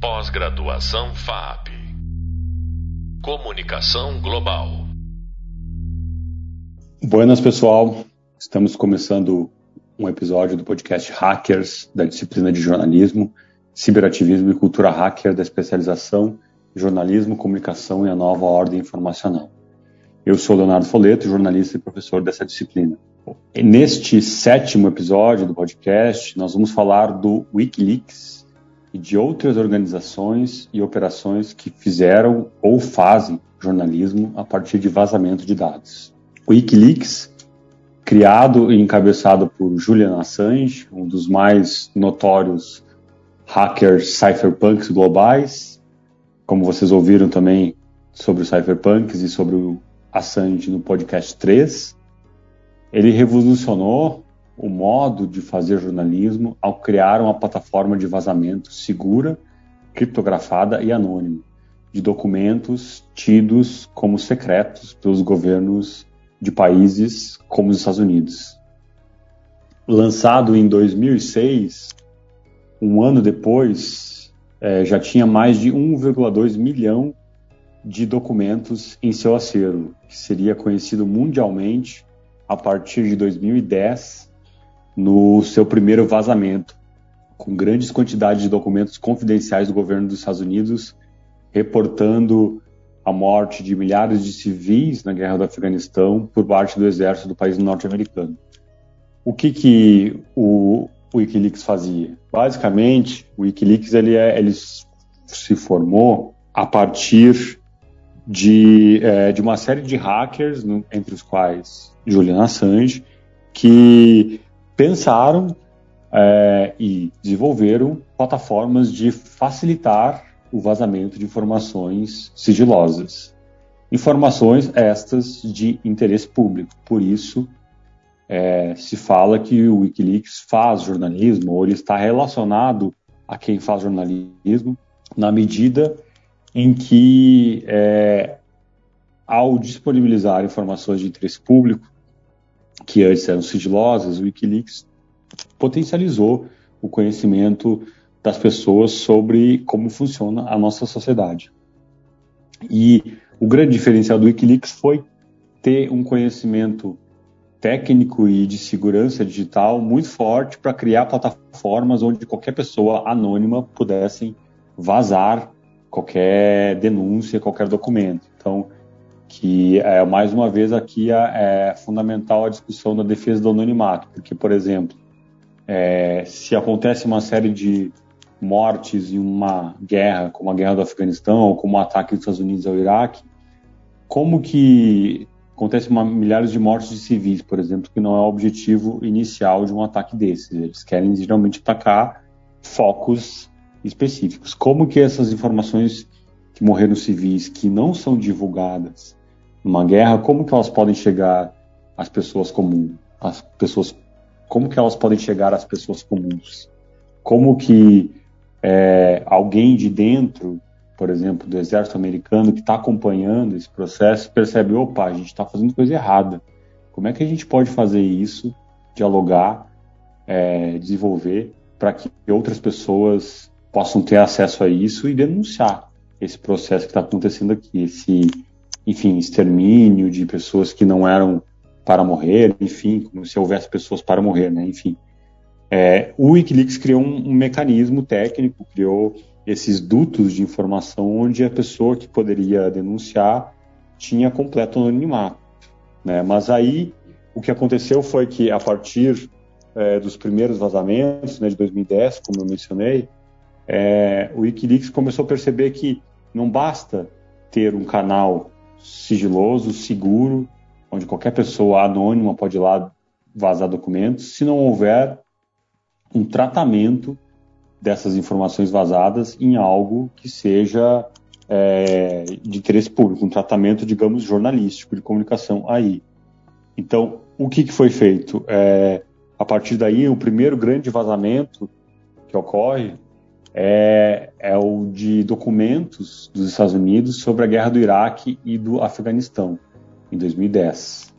Pós-graduação FAP. Comunicação Global. Buenas, pessoal. Estamos começando um episódio do podcast Hackers, da disciplina de jornalismo, ciberativismo e cultura hacker da especialização jornalismo, comunicação e a nova ordem informacional. Eu sou Leonardo Foleto, jornalista e professor dessa disciplina. Neste sétimo episódio do podcast, nós vamos falar do Wikileaks e de outras organizações e operações que fizeram ou fazem jornalismo a partir de vazamento de dados. O Wikileaks, criado e encabeçado por Julian Assange, um dos mais notórios hackers cypherpunks globais, como vocês ouviram também sobre os cypherpunks e sobre o Assange no podcast 3, ele revolucionou o modo de fazer jornalismo ao criar uma plataforma de vazamento segura, criptografada e anônima de documentos tidos como secretos pelos governos de países como os Estados Unidos. Lançado em 2006, um ano depois, é, já tinha mais de 1,2 milhão de documentos em seu acervo, que seria conhecido mundialmente a partir de 2010 no seu primeiro vazamento, com grandes quantidades de documentos confidenciais do governo dos Estados Unidos, reportando a morte de milhares de civis na guerra do Afeganistão por parte do exército do país norte-americano. O que, que o, Wikileaks fazia? Basicamente, o Wikileaks ele, é, ele se formou a partir de, é, de uma série de hackers, no, entre os quais Julian Assange, que pensaram é, e desenvolveram plataformas de facilitar o vazamento de informações sigilosas. Informações estas de interesse público. Por isso, é, se fala que o Wikileaks faz jornalismo, ou ele está relacionado a quem faz jornalismo, na medida em que, é, ao disponibilizar informações de interesse público, que antes eram sigilosas, o Wikileaks potencializou o conhecimento das pessoas sobre como funciona a nossa sociedade. E o grande diferencial do Wikileaks foi ter um conhecimento técnico e de segurança digital muito forte para criar plataformas onde qualquer pessoa anônima pudesse vazar qualquer denúncia, qualquer documento. Então, que é, mais uma vez aqui é, é fundamental a discussão da defesa do anonimato, porque, por exemplo, é, se acontece uma série de mortes em uma guerra, como a guerra do Afeganistão, ou como o ataque dos Estados Unidos ao Iraque, como que acontece uma, milhares de mortes de civis, por exemplo, que não é o objetivo inicial de um ataque desses. Eles querem geralmente atacar focos específicos. Como que essas informações que morreram civis, que não são divulgadas numa guerra, como que elas podem chegar às pessoas comuns? As pessoas, como que elas podem chegar às pessoas comuns? Como que é, alguém de dentro, por exemplo, do exército americano que está acompanhando esse processo percebe, opa, a gente está fazendo coisa errada. Como é que a gente pode fazer isso, dialogar, é, desenvolver para que outras pessoas possam ter acesso a isso e denunciar esse processo que está acontecendo aqui, esse, enfim, extermínio de pessoas que não eram para morrer, enfim, como se houvesse pessoas para morrer, né? Enfim, é, o WikiLeaks criou um, um, mecanismo técnico, criou esses dutos de informação onde a pessoa que poderia denunciar tinha completo anonimato, né? Mas aí o que aconteceu foi que a partir é, dos primeiros vazamentos, né, de 2010, como eu mencionei, é, o Wikileaks começou a perceber que não basta ter um canal sigiloso, seguro, onde qualquer pessoa anônima pode ir lá vazar documentos, se não houver um tratamento dessas informações vazadas em algo que seja é, de interesse público, um tratamento, digamos, jornalístico, de comunicação aí. Então, o que, que foi feito? É, a partir daí, o primeiro grande vazamento que ocorre é, é o de documentos dos Estados Unidos sobre a guerra do Iraque e do Afeganistão, em 2010.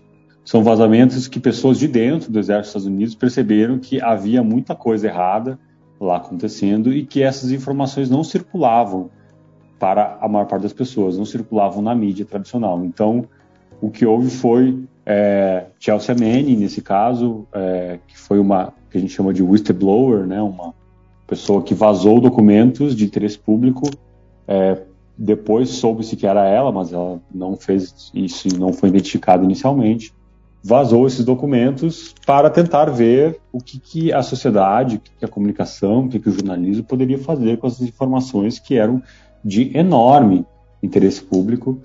São vazamentos que pessoas de dentro do exército dos Estados Unidos perceberam que havia muita coisa errada lá acontecendo e que essas informações não circulavam para a maior parte das pessoas, não circulavam na mídia tradicional. Então, o que houve foi é, Chelsea Manning, nesse caso, é, que foi uma que a gente chama de whistleblower, né, uma pessoa que vazou documentos de interesse público. É, depois soube-se que era ela, mas ela não fez isso e não foi identificada inicialmente. Vazou esses documentos para tentar ver o que, que a sociedade, o que, que a comunicação, o que, que o jornalismo poderia fazer com essas informações que eram de enorme interesse público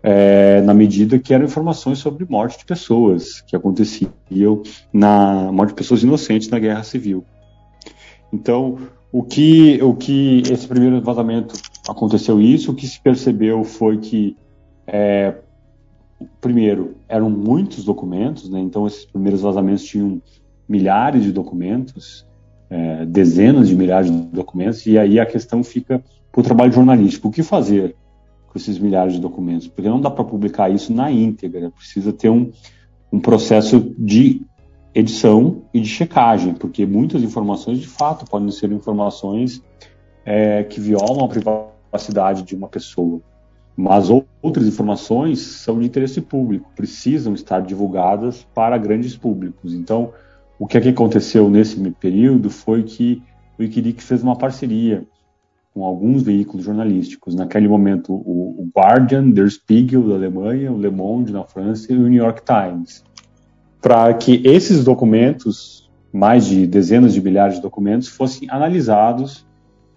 é, na medida que eram informações sobre morte de pessoas que aconteciam na morte de pessoas inocentes na guerra civil. Então, o que, o que esse primeiro vazamento aconteceu isso, o que se percebeu foi que, é, primeiro, eram muitos documentos, né? então esses primeiros vazamentos tinham milhares de documentos, é, dezenas de milhares de documentos, e aí a questão fica para o trabalho jornalístico. O que fazer com esses milhares de documentos? Porque não dá para publicar isso na íntegra, precisa ter um, um processo de edição e de checagem, porque muitas informações, de fato, podem ser informações é, que violam a privacidade de uma pessoa. Mas outras informações são de interesse público, precisam estar divulgadas para grandes públicos. Então, o que, é que aconteceu nesse período foi que o Wikileaks fez uma parceria com alguns veículos jornalísticos. Naquele momento, o, Guardian, Der Spiegel da Alemanha, o Le Monde na França e o New York Times, para que esses documentos, mais de dezenas de milhares de documentos, fossem analisados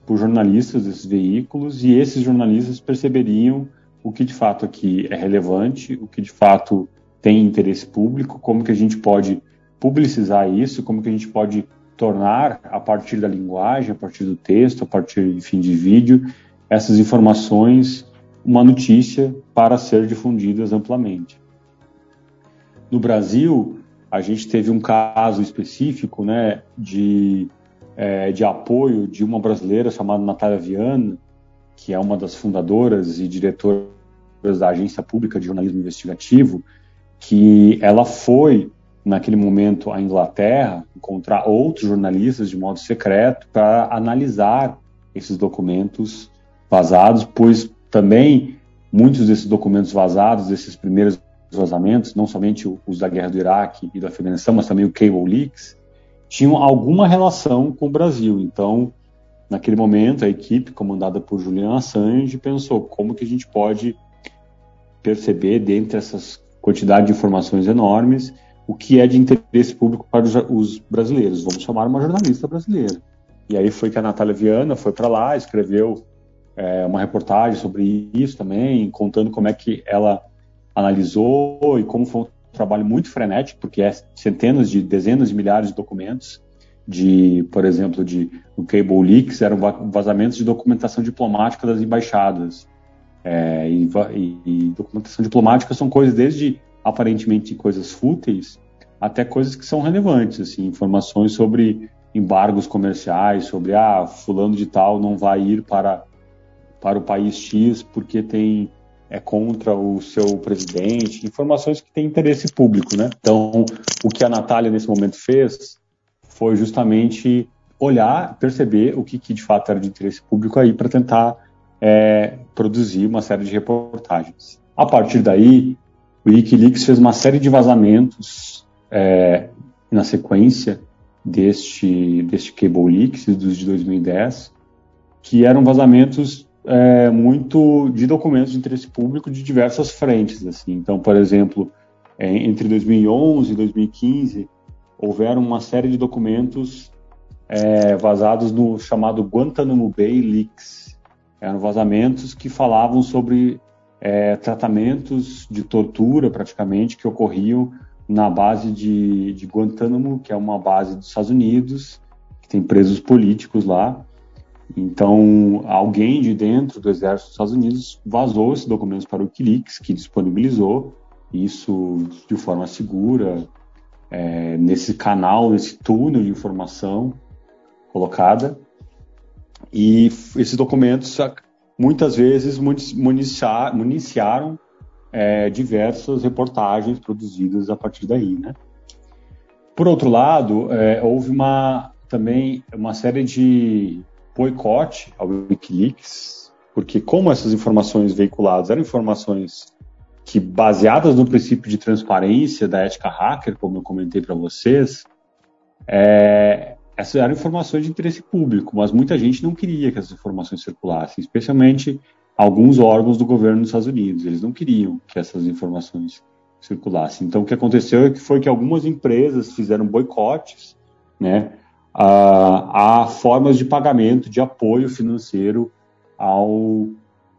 por jornalistas desses veículos e esses jornalistas perceberiam o que de fato aqui é relevante, o que de fato tem interesse público, como que a gente pode publicizar isso, como que a gente pode tornar, a partir da linguagem, a partir do texto, a partir, enfim, de vídeo, essas informações uma notícia para ser difundidas amplamente. No Brasil, a gente teve um caso específico né, de, é, de apoio de uma brasileira chamada Natália Viana, que é uma das fundadoras e diretoras da Agência Pública de Jornalismo Investigativo, que ela foi naquele momento à Inglaterra, encontrar outros jornalistas de modo secreto para analisar esses documentos vazados, pois também muitos desses documentos vazados, desses primeiros vazamentos, não somente os da guerra do Iraque e do Afeganistão, mas também o Cable Leaks, tinham alguma relação com o Brasil. Então, naquele momento, a equipe comandada por Julian Assange pensou como que a gente pode perceber, dentre essas quantidade de informações enormes, o que é de interesse público para os brasileiros. Vamos chamar uma jornalista brasileira. E aí foi que a Natália Viana foi para lá, escreveu é, uma reportagem sobre isso também, contando como é que ela analisou e como foi um trabalho muito frenético, porque é centenas de, dezenas de milhares de documentos de, por exemplo, de o Cable Leaks, eram vazamentos de documentação diplomática das embaixadas. É, e, e, documentação diplomática são coisas desde aparentemente coisas fúteis até coisas que são relevantes, assim, informações sobre embargos comerciais, sobre ah, fulano de tal não vai ir para para o país X porque tem é contra o seu presidente, informações que têm interesse público, né? Então, o que a Natália nesse momento fez foi justamente olhar, perceber o que, que de fato era de interesse público aí para tentar é, produzir uma série de reportagens. A partir daí, o Wikileaks fez uma série de vazamentos é, na sequência deste, deste Cable Leaks, dos de 2010, que eram vazamentos é, muito de documentos de interesse público de diversas frentes. Assim. Então, por exemplo, é, entre 2011 e 2015, houveram uma série de documentos é, vazados no chamado Guantanamo Bay Leaks. Eram vazamentos que falavam sobre é, tratamentos de tortura, praticamente, que ocorriam na base de, de Guantánamo, que é uma base dos Estados Unidos, que tem presos políticos lá. Então, alguém de dentro do exército dos Estados Unidos vazou esses documentos para o Wikileaks, que disponibilizou isso de forma segura, é, nesse canal, nesse túnel de informação colocada. E esses documentos muitas vezes municiar, municiaram é, diversas reportagens produzidas a partir daí, né? Por outro lado, é, houve uma também uma série de boicote ao Wikileaks, porque como essas informações veiculadas eram informações que baseadas no princípio de transparência da ética hacker, como eu comentei para vocês, é, essas eram informações de interesse público, mas muita gente não queria que essas informações circulassem, especialmente alguns órgãos do governo dos Estados Unidos. Eles não queriam que essas informações circulassem. Então, o que aconteceu é foi que algumas empresas fizeram boicotes, né, a, a formas de pagamento, de apoio financeiro ao,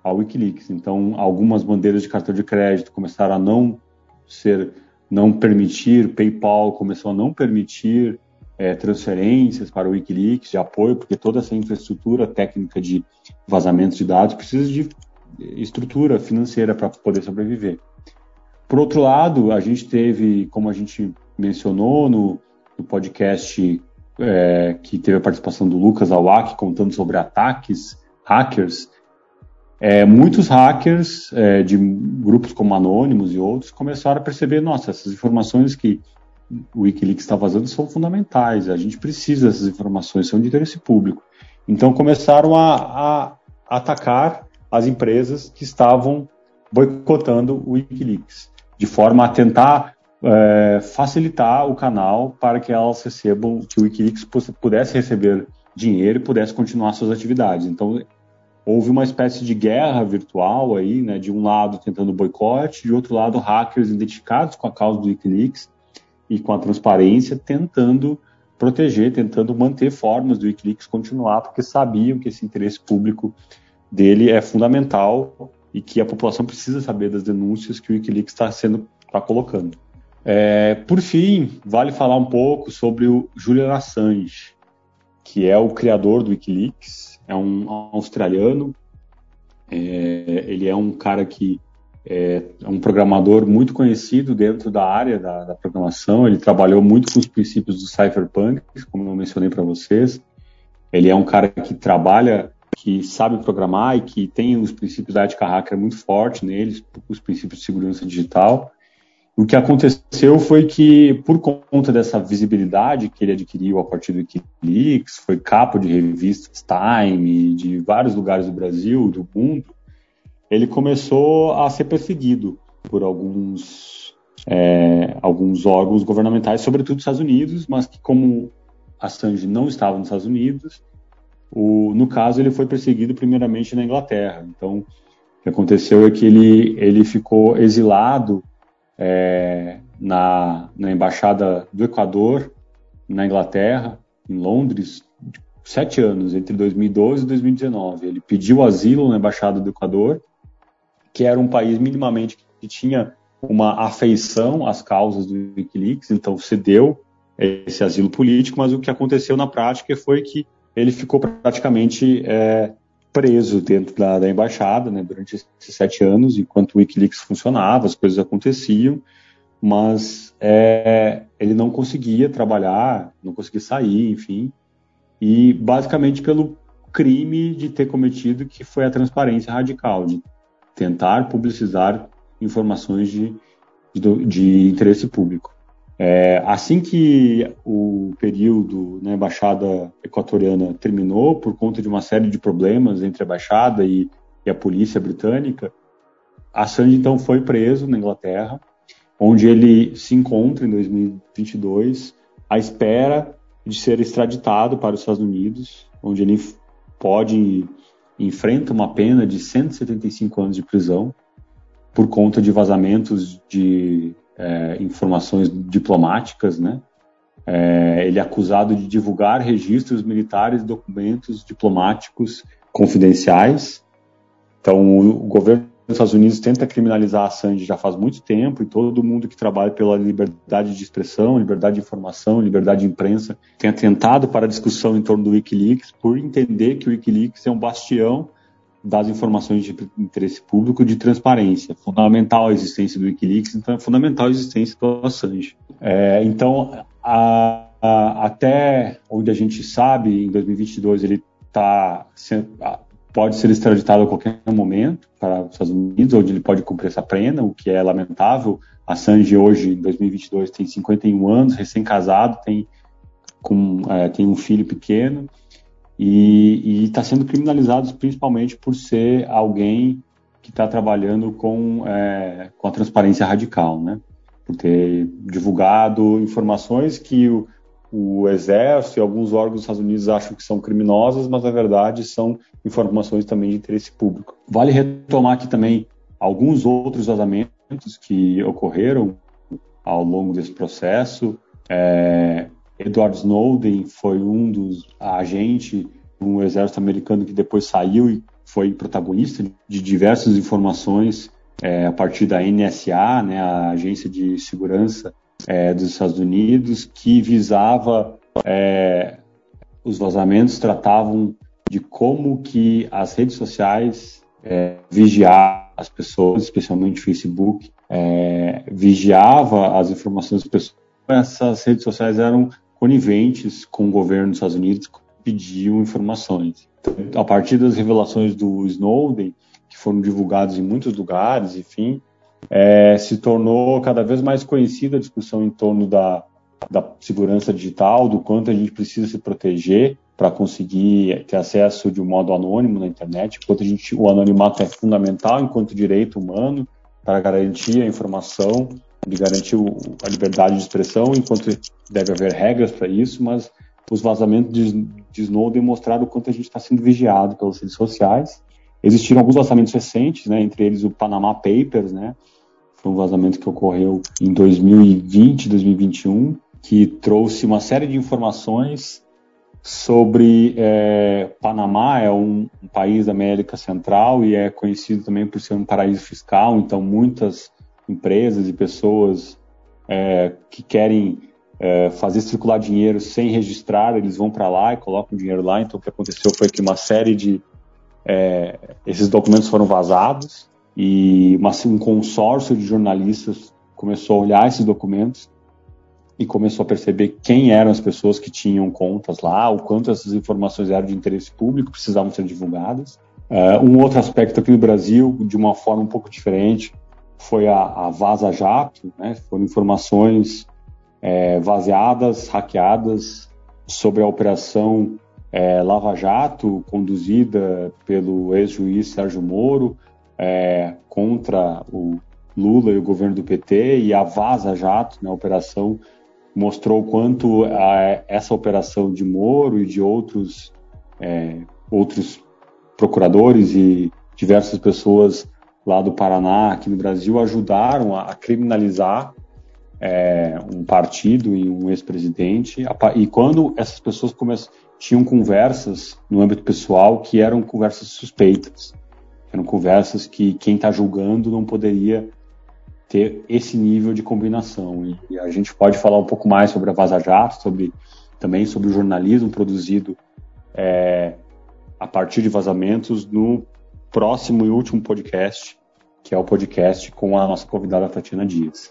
ao WikiLeaks. Então, algumas bandeiras de cartão de crédito começaram a não ser, não permitir, PayPal começou a não permitir é, transferências para o Wikileaks de apoio, porque toda essa infraestrutura técnica de vazamento de dados precisa de estrutura financeira para poder sobreviver. Por outro lado, a gente teve, como a gente mencionou no, no podcast é, que teve a participação do Lucas Awak contando sobre ataques, hackers, é, muitos hackers é, de grupos como Anonymous e outros começaram a perceber, nossa, essas informações que o Wikileaks está vazando são fundamentais, a gente precisa dessas informações, são de interesse público. Então começaram a, a atacar as empresas que estavam boicotando o Wikileaks, de forma a tentar é, facilitar o canal para que elas recebam, que o Wikileaks pudesse receber dinheiro e pudesse continuar suas atividades. Então houve uma espécie de guerra virtual aí, né, de um lado tentando boicote, de outro lado hackers identificados com a causa do Wikileaks e com a transparência, tentando proteger, tentando manter formas do Wikileaks continuar, porque sabiam que esse interesse público dele é fundamental e que a população precisa saber das denúncias que o Wikileaks está sendo está colocando. É, por fim, vale falar um pouco sobre o Julian Assange, que é o criador do Wikileaks, é um australiano, é, ele é um cara que é, é um programador muito conhecido dentro da área da, da, programação. Ele trabalhou muito com os princípios do cypherpunk, como eu mencionei para vocês. Ele é um cara que trabalha, que sabe programar e que tem os princípios da ética hacker muito forte neles, os princípios de segurança digital. O que aconteceu foi que, por conta dessa visibilidade que ele adquiriu a partir do Wikileaks, foi capa de revistas Time, de vários lugares do Brasil, do mundo, ele começou a ser perseguido por alguns, é, alguns órgãos governamentais, sobretudo dos Estados Unidos, mas que como Assange não estava nos Estados Unidos, o, no caso ele foi perseguido primeiramente na Inglaterra. Então, o que aconteceu é que ele, ele ficou exilado é, na, na embaixada do Equador, na Inglaterra, em Londres, sete anos, entre 2012 e 2019. Ele pediu asilo na embaixada do Equador que era um país minimamente que tinha uma afeição às causas do Wikileaks, então cedeu esse asilo político, mas o que aconteceu na prática foi que ele ficou praticamente é, preso dentro da, da embaixada né, durante esses sete anos, enquanto o Wikileaks funcionava, as coisas aconteciam, mas é, ele não conseguia trabalhar, não conseguia sair, enfim, e basicamente pelo crime de ter cometido que foi a transparência radical, de tentar publicizar informações de, de, de interesse público. É, assim que o período na embaixada equatoriana terminou, por conta de uma série de problemas entre a embaixada e, e a polícia britânica, Assange então foi preso na Inglaterra, onde ele se encontra em 2022 à espera de ser extraditado para os Estados Unidos, onde ele pode enfrenta uma pena de 175 anos de prisão por conta de vazamentos de é, informações diplomáticas, né? É, ele é acusado de divulgar registros militares documentos diplomáticos confidenciais. Então, o governo os Estados Unidos tenta criminalizar a Assange já faz muito tempo e todo mundo que trabalha pela liberdade de expressão, liberdade de informação, liberdade de imprensa tem atentado para a discussão em torno do WikiLeaks por entender que o WikiLeaks é um bastião das informações de interesse público de transparência. Fundamental a existência do WikiLeaks, então é fundamental a existência do Assange. É, então, a, a, até onde a gente sabe, em 2022 ele está pode ser extraditado a qualquer momento para os Estados Unidos, onde ele pode cumprir essa pena, o que é lamentável. Assange hoje, em 2022, tem 51 anos, recém-casado, tem é, tem um filho pequeno e está sendo criminalizado principalmente por ser alguém que está trabalhando com, é, com a transparência radical, né? Por ter divulgado informações que o, o Exército e alguns órgãos dos Estados Unidos acham que são criminosas, mas na verdade são informações também de interesse público. Vale retomar aqui também alguns outros vazamentos que ocorreram ao longo desse processo. É, Edward Snowden foi um dos agentes do exército americano que depois saiu e foi protagonista de diversas informações é, a partir da NSA, né, a Agência de Segurança é, dos Estados Unidos, que visava é, os vazamentos tratavam de como que as redes sociais é, as pessoas, especialmente o Facebook, é, vigiava as informações das pessoas. Essas redes sociais eram coniventes com o governo dos Estados Unidos, pediam informações. A partir das revelações do Snowden, que foram divulgadas em muitos lugares, enfim, é, se tornou cada vez mais conhecida a discussão em torno da, da segurança digital, do quanto a gente precisa se proteger para conseguir ter acesso de um modo anônimo na internet, enquanto a gente, o anonimato é fundamental enquanto direito humano para garantir a informação, de garantir a liberdade de expressão, enquanto deve haver regras para isso, mas os vazamentos de, de Snowden mostraram o quanto a gente está sendo vigiado pelas redes sociais. Existiram alguns vazamentos recentes, né, entre eles o Panama Papers, né, foi um vazamento que ocorreu em 2020, 2021, que trouxe uma série de informações sobre é, Panamá, é um, um, país da América Central e é conhecido também por ser um paraíso fiscal, então muitas empresas e pessoas é, que querem é, fazer circular dinheiro sem registrar, eles vão para lá e colocam o dinheiro lá. Então, o que aconteceu foi que uma série de. É, esses documentos foram vazados e uma, um consórcio de jornalistas começou a olhar esses documentos e começou a perceber quem eram as pessoas que tinham contas lá, o quanto essas informações eram de interesse público, precisavam ser divulgadas. Uh, um outro aspecto aqui no Brasil, de uma forma um pouco diferente, foi a, a Vaza Jato, né? foram informações é, hackeadas sobre a operação é, Lava Jato, conduzida pelo ex-juiz Sérgio Moro é, contra o Lula e o governo do PT, e a Vaza Jato, né, a operação, mostrou quanto a, essa operação de Moro e de outros, é, outros procuradores e diversas pessoas lá do Paraná, aqui no Brasil, ajudaram a, criminalizar é, um partido e um ex-presidente, e quando essas pessoas tinham conversas no âmbito pessoal que eram conversas suspeitas, eram conversas que quem está julgando não poderia ter esse nível de combinação. E, e, a gente pode falar um pouco mais sobre a Vaza Jato, sobre, também sobre o jornalismo produzido é, a partir de vazamentos no próximo e último podcast, que é o podcast com a nossa convidada Tatiana Dias.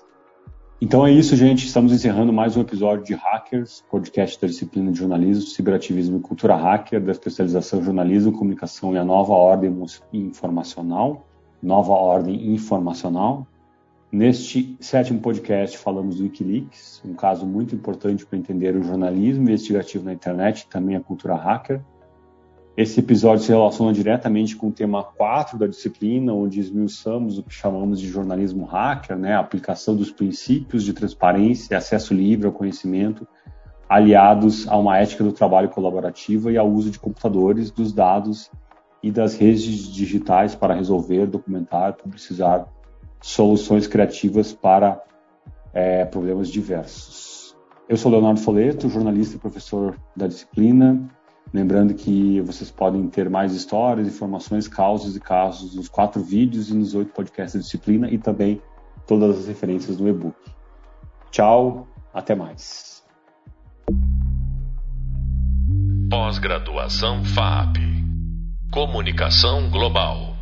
Então é isso, gente. Estamos encerrando mais um episódio de Hackers, podcast da disciplina de jornalismo, ciberativismo e cultura hacker, da especialização jornalismo, comunicação e a nova ordem informacional. Nova ordem informacional. Neste sétimo podcast falamos do Wikileaks, um caso muito importante para entender o jornalismo investigativo na internet e também a cultura hacker. Esse episódio se relaciona diretamente com o tema 4 da disciplina, onde esmiuçamos o que chamamos de jornalismo hacker, né? a aplicação dos princípios de transparência e acesso livre ao conhecimento, aliados a uma ética do trabalho colaborativo e ao uso de computadores, dos dados e das redes digitais para resolver, documentar, publicizar soluções criativas para é, problemas diversos. Eu sou Leonardo Foleto, jornalista e professor da disciplina. Lembrando que vocês podem ter mais histórias, informações, causas e casos nos quatro vídeos e nos oito podcasts da disciplina e também todas as referências no e-book. Tchau, até mais. Pós-graduação FAP Comunicação Global